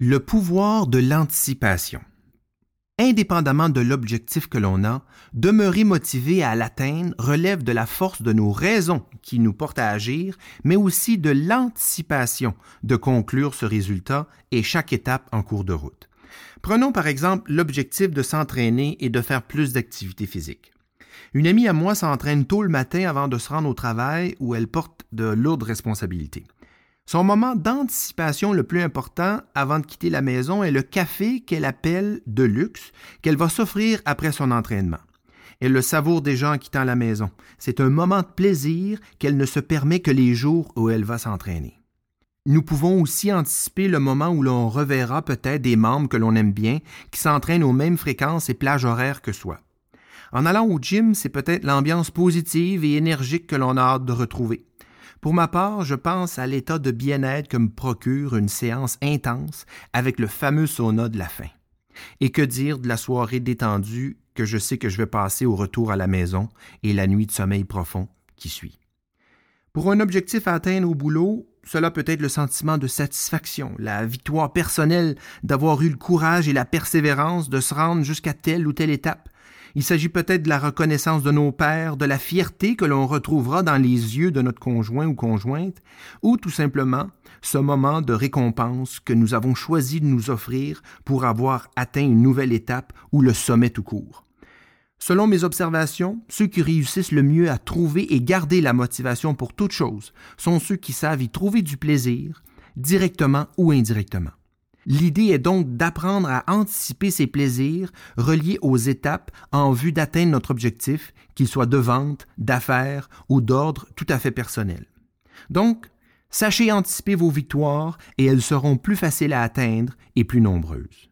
Le pouvoir de l'anticipation. Indépendamment de l'objectif que l'on a, demeurer motivé à l'atteindre relève de la force de nos raisons qui nous portent à agir, mais aussi de l'anticipation de conclure ce résultat et chaque étape en cours de route. Prenons par exemple l'objectif de s'entraîner et de faire plus d'activité physique. Une amie à moi s'entraîne tôt le matin avant de se rendre au travail où elle porte de lourdes responsabilités. Son moment d'anticipation le plus important avant de quitter la maison est le café qu'elle appelle de luxe qu'elle va s'offrir après son entraînement. Elle le savoure déjà en quittant la maison. C'est un moment de plaisir qu'elle ne se permet que les jours où elle va s'entraîner. Nous pouvons aussi anticiper le moment où l'on reverra peut-être des membres que l'on aime bien qui s'entraînent aux mêmes fréquences et plages horaires que soi. En allant au gym, c'est peut-être l'ambiance positive et énergique que l'on a hâte de retrouver. Pour ma part, je pense à l'état de bien-être que me procure une séance intense avec le fameux sauna de la fin. Et que dire de la soirée détendue que je sais que je vais passer au retour à la maison et la nuit de sommeil profond qui suit? Pour un objectif à atteindre au boulot, cela peut être le sentiment de satisfaction, la victoire personnelle d'avoir eu le courage et la persévérance de se rendre jusqu'à telle ou telle étape, il s'agit peut-être de la reconnaissance de nos pères, de la fierté que l'on retrouvera dans les yeux de notre conjoint ou conjointe, ou tout simplement ce moment de récompense que nous avons choisi de nous offrir pour avoir atteint une nouvelle étape ou le sommet tout court. Selon mes observations, ceux qui réussissent le mieux à trouver et garder la motivation pour toute chose sont ceux qui savent y trouver du plaisir, directement ou indirectement. L'idée est donc d'apprendre à anticiper ces plaisirs reliés aux étapes en vue d'atteindre notre objectif, qu'il soit de vente, d'affaires ou d'ordre tout à fait personnel. Donc, sachez anticiper vos victoires et elles seront plus faciles à atteindre et plus nombreuses.